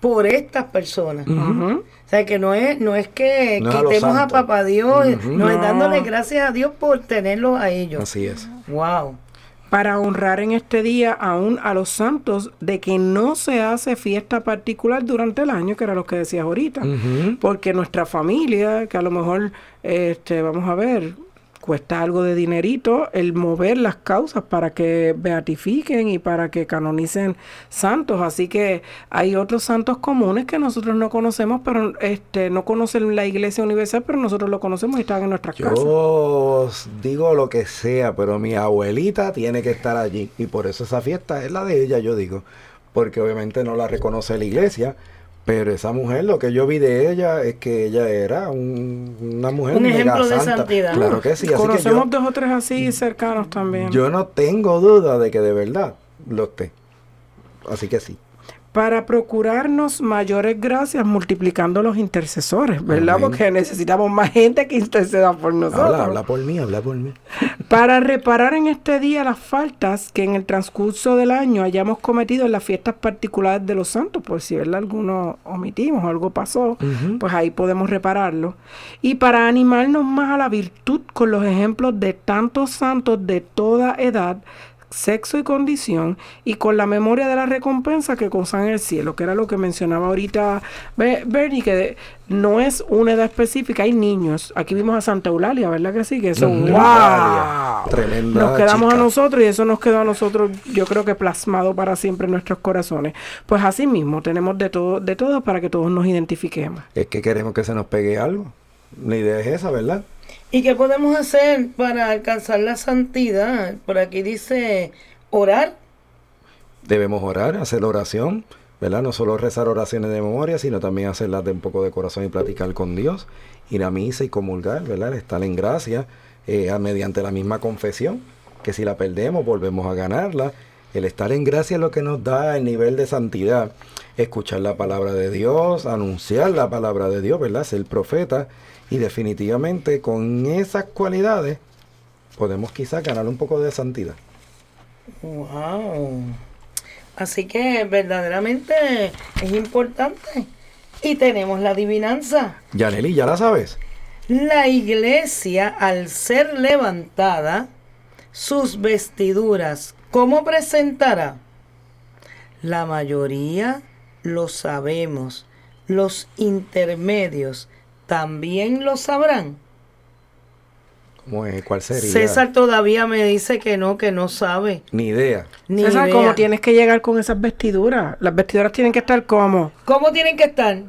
por estas personas. Ujú. O sea, que no es, no es que No a quitemos a. Papá Dios, no, es dándole gracias a Dios por tenerlos a ellos. Así es. Wow. Para honrar en este día aún a los santos de que no se hace fiesta particular durante el año, que era lo que decías ahorita. Porque nuestra familia, que a lo mejor, este, vamos a ver, cuesta algo de dinerito el mover las causas para que beatifiquen y para que canonicen santos. Así que hay otros santos comunes que nosotros no conocemos, pero este, no conocen la Iglesia Universal, pero nosotros lo conocemos y están en nuestras casas. Yo digo lo que sea, pero mi abuelita tiene que estar allí. Y por eso esa fiesta es la de ella, yo digo. Porque obviamente no la reconoce la iglesia. Pero esa mujer, lo que yo vi de ella es que ella era un- una mujer Un mega ejemplo de santa. santidad. Claro que sí. Así que Conocemos yo, dos o tres así cercanos también. yo no tengo duda de que de verdad lo esté. Así que sí. Para procurarnos mayores gracias multiplicando los intercesores, ¿verdad? Amén. Porque necesitamos más gente que interceda por nosotros. Habla, habla por mí, habla por mí. Para reparar en este día las faltas que en el transcurso del año hayamos cometido en las fiestas particulares de los santos, por si ¿verdad? alguno omitimos o algo pasó, pues ahí podemos repararlo. Y para animarnos más a la virtud con los ejemplos de tantos santos de toda edad, sexo y condición, y con la memoria de la recompensa que gozan en el cielo, que era lo que mencionaba ahorita Be- Bernie, que de- no es una edad específica, hay niños. Aquí vimos a Santa Eulalia, ¿verdad que sí? Que eso. ¡wow! Tremenda Nos quedamos chica. a nosotros y eso nos quedó a nosotros, yo creo que plasmado para siempre en nuestros corazones. Pues así mismo, tenemos de todo, de todo para que todos nos identifiquemos. Es que queremos que se nos pegue algo. La idea es esa, ¿verdad? ¿Y qué podemos hacer para alcanzar la santidad? Por aquí dice orar. Debemos orar, hacer oración, ¿verdad? No solo rezar oraciones de memoria, sino también hacerlas de un poco de corazón y platicar con Dios, ir a misa y comulgar, ¿verdad? Estar en gracia eh, mediante la misma confesión, que si la perdemos volvemos a ganarla. El estar en gracia es lo que nos da el nivel de santidad. Escuchar la palabra de Dios, anunciar la palabra de Dios, ¿verdad? Ser profeta. Y definitivamente con esas cualidades podemos quizás ganar un poco de santidad. Wow. Así que verdaderamente es importante. Y tenemos la adivinanza. Yaneli, ¿ya la sabes? La iglesia, al ser levantada, sus vestiduras, ¿cómo presentará? La mayoría lo sabemos. Los intermedios también lo sabrán. ¿Cómo es? ¿Cuál sería? César todavía me dice que no, que no sabe. Ni idea. Ni César, idea. ¿cómo tienes que llegar con esas vestiduras? Las vestiduras tienen que estar como ¿Cómo tienen que estar?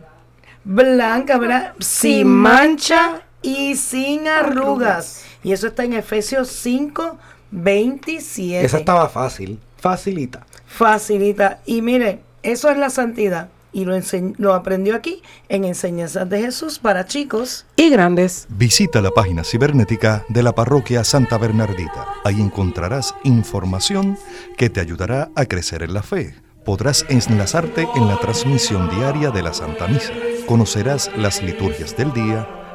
Blancas, ¿verdad? Sin mancha y sin arrugas. Y eso está en Efesios 5, 27. Esa estaba fácil, facilita. Facilita. Y mire, eso es la santidad. Y lo, lo aprendió aquí en Enseñanzas de Jesús para chicos. Y grandes. Visita la página cibernética de la parroquia Santa Bernardita. Ahí encontrarás información que te ayudará a crecer en la fe. Podrás enlazarte en la transmisión diaria de la Santa Misa. Conocerás las liturgias del día,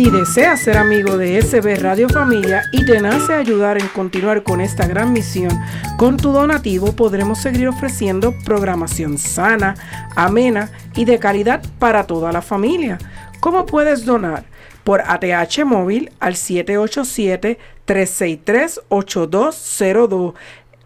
Si deseas ser amigo de SB Radio Familia y te nace ayudar en continuar con esta gran misión, con tu donativo podremos seguir ofreciendo programación sana, amena y de calidad para toda la familia. ¿Cómo puedes donar? Por ATH móvil al 787-363-8202.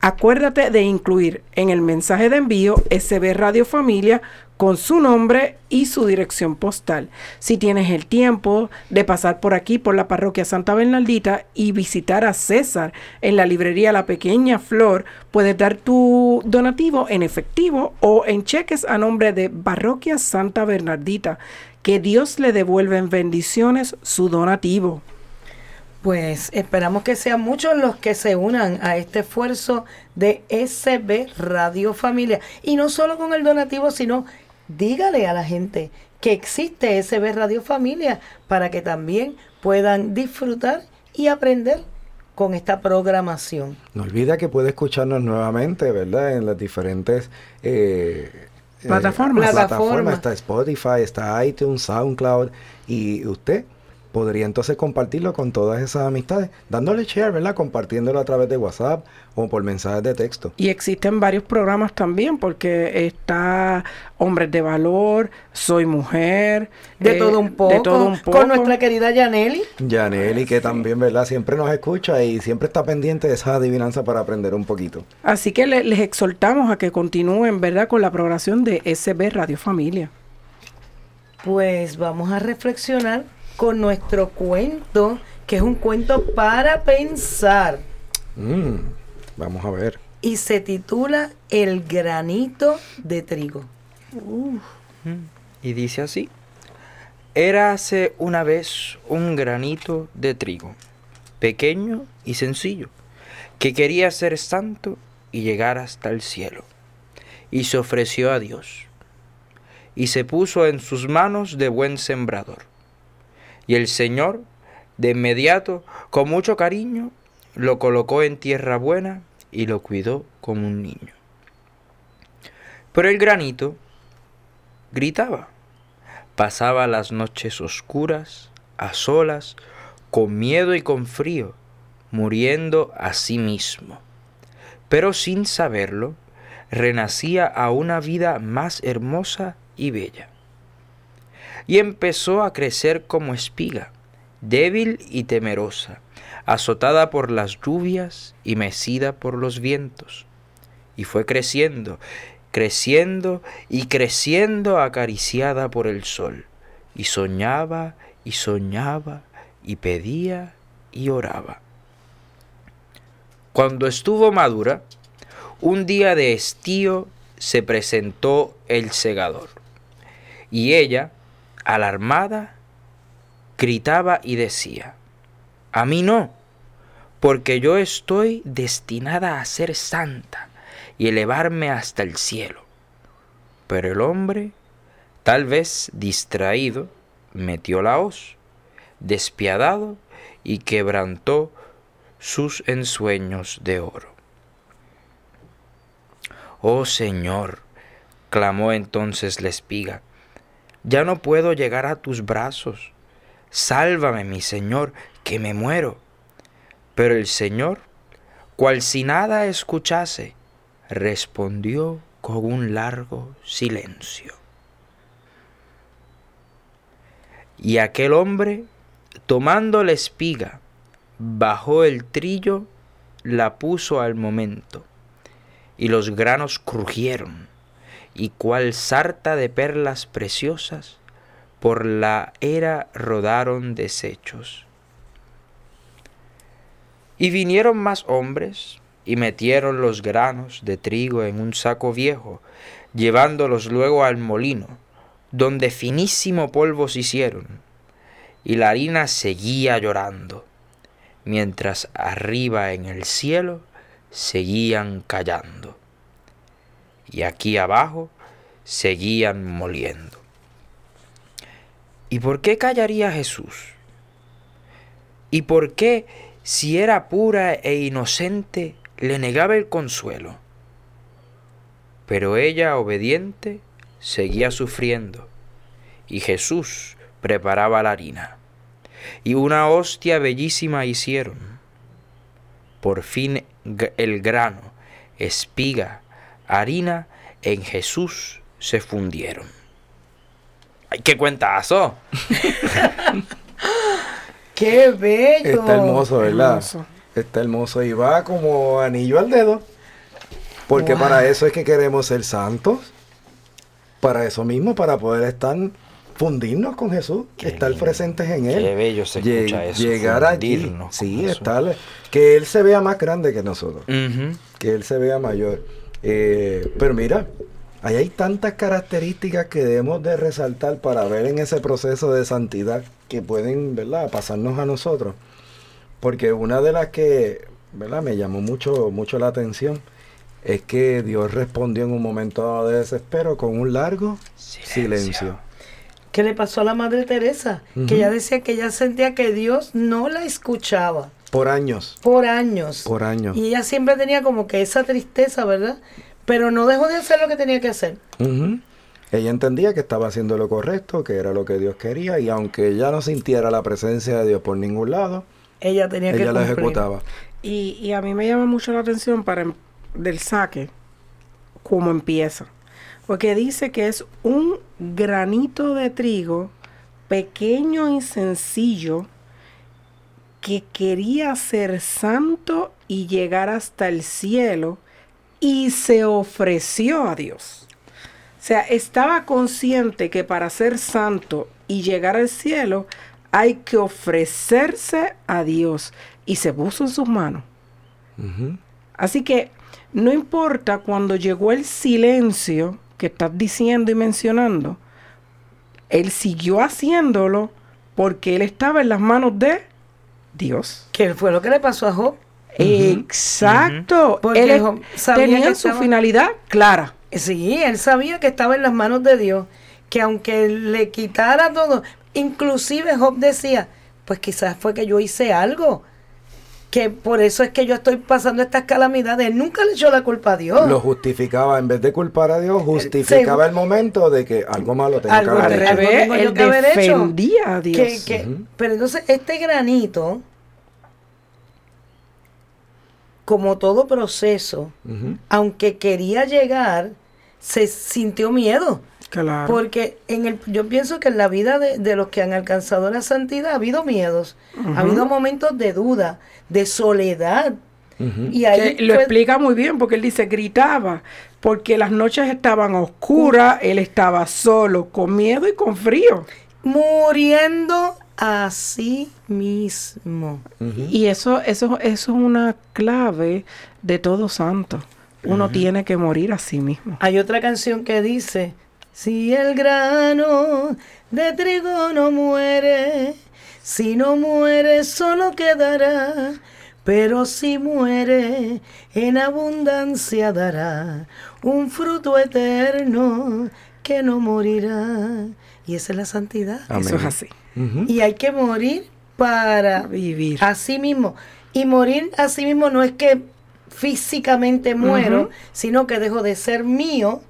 Acuérdate de incluir en el mensaje de envío SB Radio Familia con su nombre y su dirección postal. Si tienes el tiempo de pasar por aquí, por la parroquia Santa Bernardita y visitar a César en la librería La Pequeña Flor, puedes dar tu donativo en efectivo o en cheques a nombre de Parroquia Santa Bernardita. Que Dios le devuelva en bendiciones su donativo. Pues esperamos que sean muchos los que se unan a este esfuerzo de SB Radio Familia. Y no solo con el donativo, sino dígale a la gente que existe SB Radio Familia para que también puedan disfrutar y aprender con esta programación. No olvida que puede escucharnos nuevamente, ¿verdad? En las diferentes eh, eh, Plataformas. Plataformas. Está Spotify, está iTunes, SoundCloud. Y usted podría entonces compartirlo con todas esas amistades, dándole share, ¿verdad? Compartiéndolo a través de WhatsApp o por mensajes de texto. Y existen varios programas también, porque está Hombres de Valor, Soy Mujer. De eh, todo un poco. De todo un poco. Con nuestra querida Yaneli. Yaneli, que también, ¿verdad? Siempre nos escucha y siempre está pendiente de esa adivinanza para aprender un poquito. Así que le- les exhortamos a que continúen, ¿verdad?, con la programación de SB Radio Familia. Pues vamos a reflexionar con nuestro cuento, que es un cuento para pensar. Mm, vamos a ver. Y se titula El granito de trigo. Y dice así. Érase una vez un granito de trigo, pequeño y sencillo, que quería ser santo y llegar hasta el cielo. Y se ofreció a Dios. Y se puso en sus manos de buen sembrador. Y el Señor, de inmediato, con mucho cariño, lo colocó en tierra buena y lo cuidó como un niño. Pero el granito gritaba. Pasaba las noches oscuras, a solas, con miedo y con frío, muriendo a sí mismo. Pero sin saberlo, renacía a una vida más hermosa y bella. Y empezó a crecer como espiga, débil y temerosa, azotada por las lluvias y mecida por los vientos. Y fue creciendo, creciendo y creciendo acariciada por el sol, y soñaba y soñaba y pedía y oraba. Cuando estuvo madura, un día de estío se presentó el segador, y ella, alarmada, gritaba y decía, a mí no, porque yo estoy destinada a ser santa y elevarme hasta el cielo. Pero el hombre, tal vez distraído, metió la hoz, despiadado, y quebrantó sus ensueños de oro. Oh Señor, clamó entonces la espiga, ya no puedo llegar a tus brazos. Sálvame, mi Señor, que me muero. Pero el Señor, cual si nada escuchase, respondió con un largo silencio. Y aquel hombre, tomando la espiga, bajó el trillo, la puso al momento, y los granos crujieron, y cual sarta de perlas preciosas, por la era rodaron desechos. Y vinieron más hombres, y metieron los granos de trigo en un saco viejo, llevándolos luego al molino, donde finísimo polvo se hicieron, y la harina seguía llorando, mientras arriba en el cielo seguían callando, y aquí abajo seguían moliendo. ¿Y por qué callaría Jesús? ¿Y por qué, si era pura e inocente, le negaba el consuelo? Pero ella, obediente, seguía sufriendo, y Jesús preparaba la harina. Y una hostia bellísima hicieron. Por fin el grano, espiga, harina en Jesús se fundieron. ¡Ay, qué cuentazo! ¡Qué bello! Está hermoso, ¿verdad? Hermoso. Está hermoso y va como anillo al dedo. Porque Wow. para eso es que queremos ser santos. Para eso mismo, para poder estar, fundirnos con Jesús, Qué estar lindo. presentes en Él. Qué bello se Lle- escucha eso, Llegar allí. Sí, estar. Que Él se vea más grande que nosotros. Que él se vea mayor. Eh, pero mira, ahí hay tantas características que debemos de resaltar para ver en ese proceso de santidad que pueden, ¿verdad?, pasarnos a nosotros. Porque una de las que, ¿verdad?, me llamó mucho, mucho la atención es que Dios respondió en un momento de desespero con un largo silencio. ¿Qué le pasó a la Madre Teresa? Que ella decía que ella sentía que Dios no la escuchaba Por años, por años. por años. Y ella siempre tenía como que esa tristeza, ¿verdad? Pero no dejó de hacer lo que tenía que hacer. Ella entendía que estaba haciendo lo correcto, que era lo que Dios quería, y aunque ella no sintiera la presencia de Dios por ningún lado, Ella tenía que ella la cumplir. ejecutaba. Y, y a mí me llama mucho la atención para em- del saque, cómo empieza. Porque dice que es un granito de trigo pequeño y sencillo que quería ser santo y llegar hasta el cielo y se ofreció a Dios. O sea, estaba consciente que para ser santo y llegar al cielo hay que ofrecerse a Dios y se puso en sus manos. Así que no importa cuando llegó el silencio que estás diciendo y mencionando, él siguió haciéndolo porque él estaba en las manos de Dios. Que fue lo que le pasó a Job. Exacto. Porque él Job sabía tenía que su estaba- finalidad clara. Sí, él sabía que estaba en las manos de Dios, que aunque le quitara todo, inclusive Job decía, pues quizás fue que yo hice algo, que por eso es que yo estoy pasando estas calamidades. Él nunca le echó la culpa a Dios. Lo justificaba, en vez de culpar a Dios, justificaba según- el momento de que algo malo tenía Algo que haber te- hecho. tengo yo él que haber hecho. defendía a Dios. Que- que- Pero entonces este granito, como todo proceso, Ujú. aunque quería llegar, se sintió miedo. Claro. Porque en el, yo pienso que en la vida de, de los que han alcanzado la santidad ha habido miedos, ha habido momentos de duda, de soledad. Y ahí que lo fue explica muy bien porque él dice gritaba porque las noches estaban oscuras, él estaba solo, con miedo y con frío. muriendo a sí mismo. Y eso, eso, eso es una clave de todo santo. Uno tiene que morir a sí mismo. Hay otra canción que dice, si el grano de trigo no muere, si no muere solo quedará, pero si muere en abundancia dará un fruto eterno que no morirá. Y esa es la santidad. Amén. Eso es así. Y hay que morir para Vivir. a sí mismo. Y morir a sí mismo no es que físicamente muero, sino que dejo de ser mío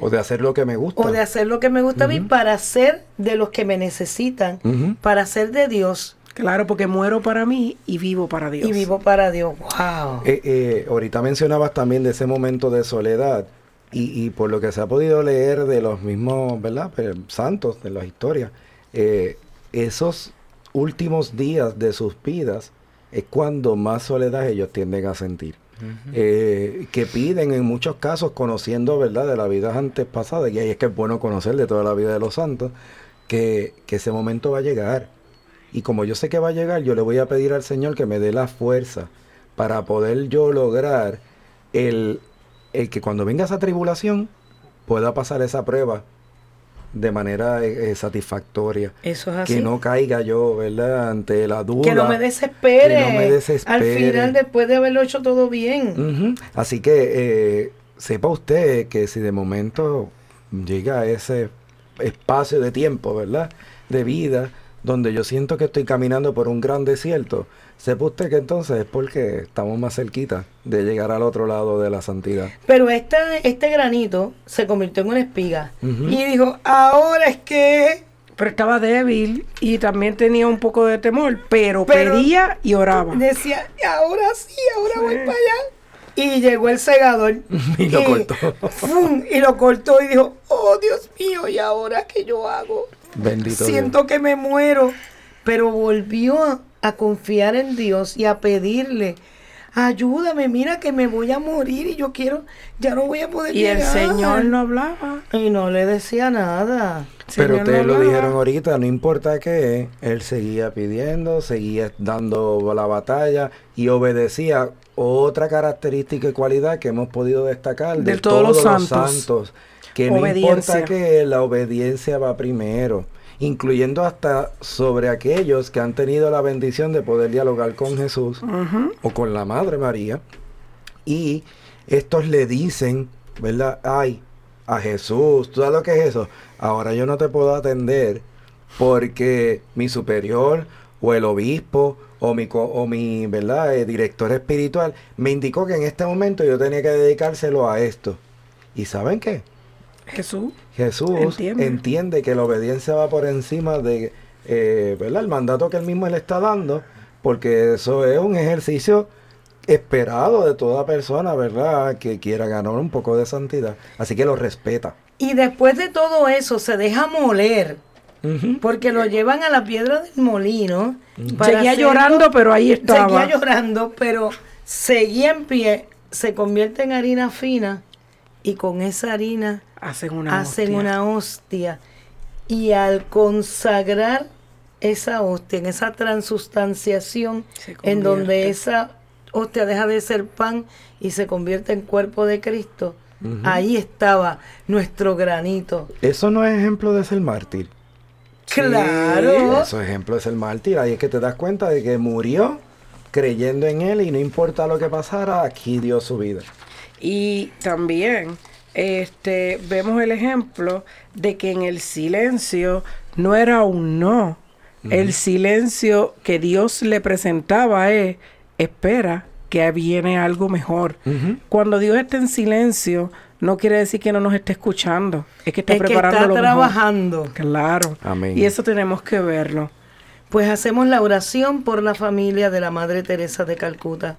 O de hacer lo que me gusta. o de hacer lo que me gusta a mí para ser de los que me necesitan, para ser de Dios. Claro, porque muero para mí y vivo para Dios. Y vivo para Dios. Wow. Eh, eh, ahorita mencionabas también de ese momento de soledad y, y por lo que se ha podido leer de los mismos, ¿verdad? Santos de las historias, eh, esos últimos días de sus vidas es cuando más soledad ellos tienden a sentir. Eh, que piden en muchos casos, conociendo verdad de la vida antes pasada, y ahí es que es bueno conocer de toda la vida de los santos, que, que ese momento va a llegar. Y como yo sé que va a llegar, yo le voy a pedir al Señor que me dé la fuerza para poder yo lograr el, el que cuando venga esa tribulación pueda pasar esa prueba de manera eh, eh, satisfactoria. Eso es así. Que no caiga yo, ¿verdad? Ante la duda. Que no me desespere. Que no me desespere. Al final, después de haberlo hecho todo bien. Así que eh, sepa usted que si de momento llega a ese espacio de tiempo, ¿verdad? De vida, donde yo siento que estoy caminando por un gran desierto, sepa usted que entonces es porque estamos más cerquita de llegar al otro lado de la santidad. Pero esta, este granito se convirtió en una espiga. Y dijo, ahora es que... Pero estaba débil y también tenía un poco de temor, pero, Pero- pedía y oraba. Decía, ahora sí, ahora voy para allá. Y llegó el segador. Y lo cortó. ¡fum! y lo cortó y dijo, oh Dios mío, ¿y ahora qué yo hago? Bendito Siento que me muero. Pero volvió a, confiar en Dios y a pedirle, ayúdame, mira que me voy a morir y yo quiero, ya no voy a poder Y el llegar". Señor no hablaba. Y no le decía nada. Pero ustedes no lo dijeron ahorita, no importa qué, él seguía pidiendo, seguía dando la batalla y obedecía. Otra característica y cualidad que hemos podido destacar de, De todos los santos. santos, que no importa que la obediencia va primero, incluyendo hasta sobre aquellos que han tenido la bendición de poder dialogar con Jesús o con la Madre María y estos le dicen, ¿verdad? Ay, a Jesús, ¿tú sabes lo que es eso? Ahora yo no te puedo atender porque mi superior o el obispo o mi, o mi ¿verdad? Eh, director espiritual me indicó que en este momento yo tenía que dedicárselo a esto. ¿Y saben qué? Jesús. Jesús Entiende. entiende, que la obediencia va por encima de eh, ¿verdad? el mandato que él mismo le está dando, porque eso es un ejercicio esperado de toda persona, ¿verdad? Que quiera ganar un poco de santidad. Así que lo respeta. Y después de todo eso se deja moler. Porque lo llevan a la piedra del molino. para Seguía hacerlo- llorando, pero ahí estaba. Seguía llorando, pero seguía en pie. Se convierte en harina fina. Y con esa harina Hacen una hacen hostia. una hostia. Y al consagrar esa hostia, en esa transustanciación, en donde esa hostia deja de ser pan y se convierte en cuerpo de Cristo, ahí estaba nuestro granito. Eso no es ejemplo de ser mártir. Claro. Eso es ejemplo de ser mártir. Ahí es que te das cuenta de que murió creyendo en él y no importa lo que pasara, aquí dio su vida. Y también este, vemos el ejemplo de que en el silencio no era un no. El silencio que Dios le presentaba es, espera, que viene algo mejor. Cuando Dios está en silencio, no quiere decir que no nos esté escuchando. Es que está Es que preparando está lo mejor. trabajando. Claro. Amén. Y eso tenemos que verlo. Pues hacemos la oración por la familia de la Madre Teresa de Calcuta.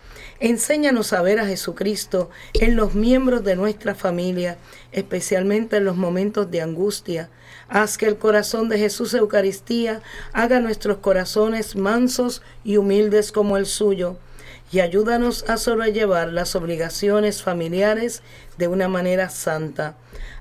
Enséñanos a ver a Jesucristo en los miembros de nuestra familia, especialmente en los momentos de angustia. Haz que el corazón de Jesús Eucaristía haga nuestros corazones mansos y humildes como el suyo y ayúdanos a sobrellevar las obligaciones familiares de una manera santa.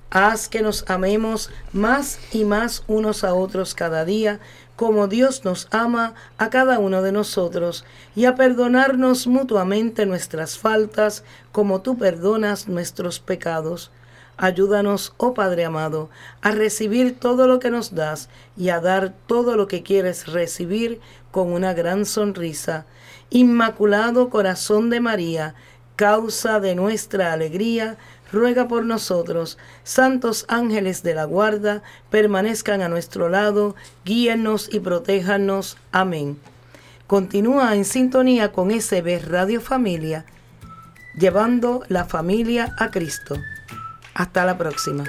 Haz que nos amemos más y más unos a otros cada día, como Dios nos ama a cada uno de nosotros, y a perdonarnos mutuamente nuestras faltas, como tú perdonas nuestros pecados. Ayúdanos, oh Padre amado, a recibir todo lo que nos das y a dar todo lo que quieres recibir con una gran sonrisa. Inmaculado Corazón de María, causa de nuestra alegría, ruega por nosotros. Santos ángeles de la guarda, permanezcan a nuestro lado, guíennos y protéjanos. Amén. Continúa en sintonía con SB Radio Familia, llevando la familia a Cristo. Hasta la próxima.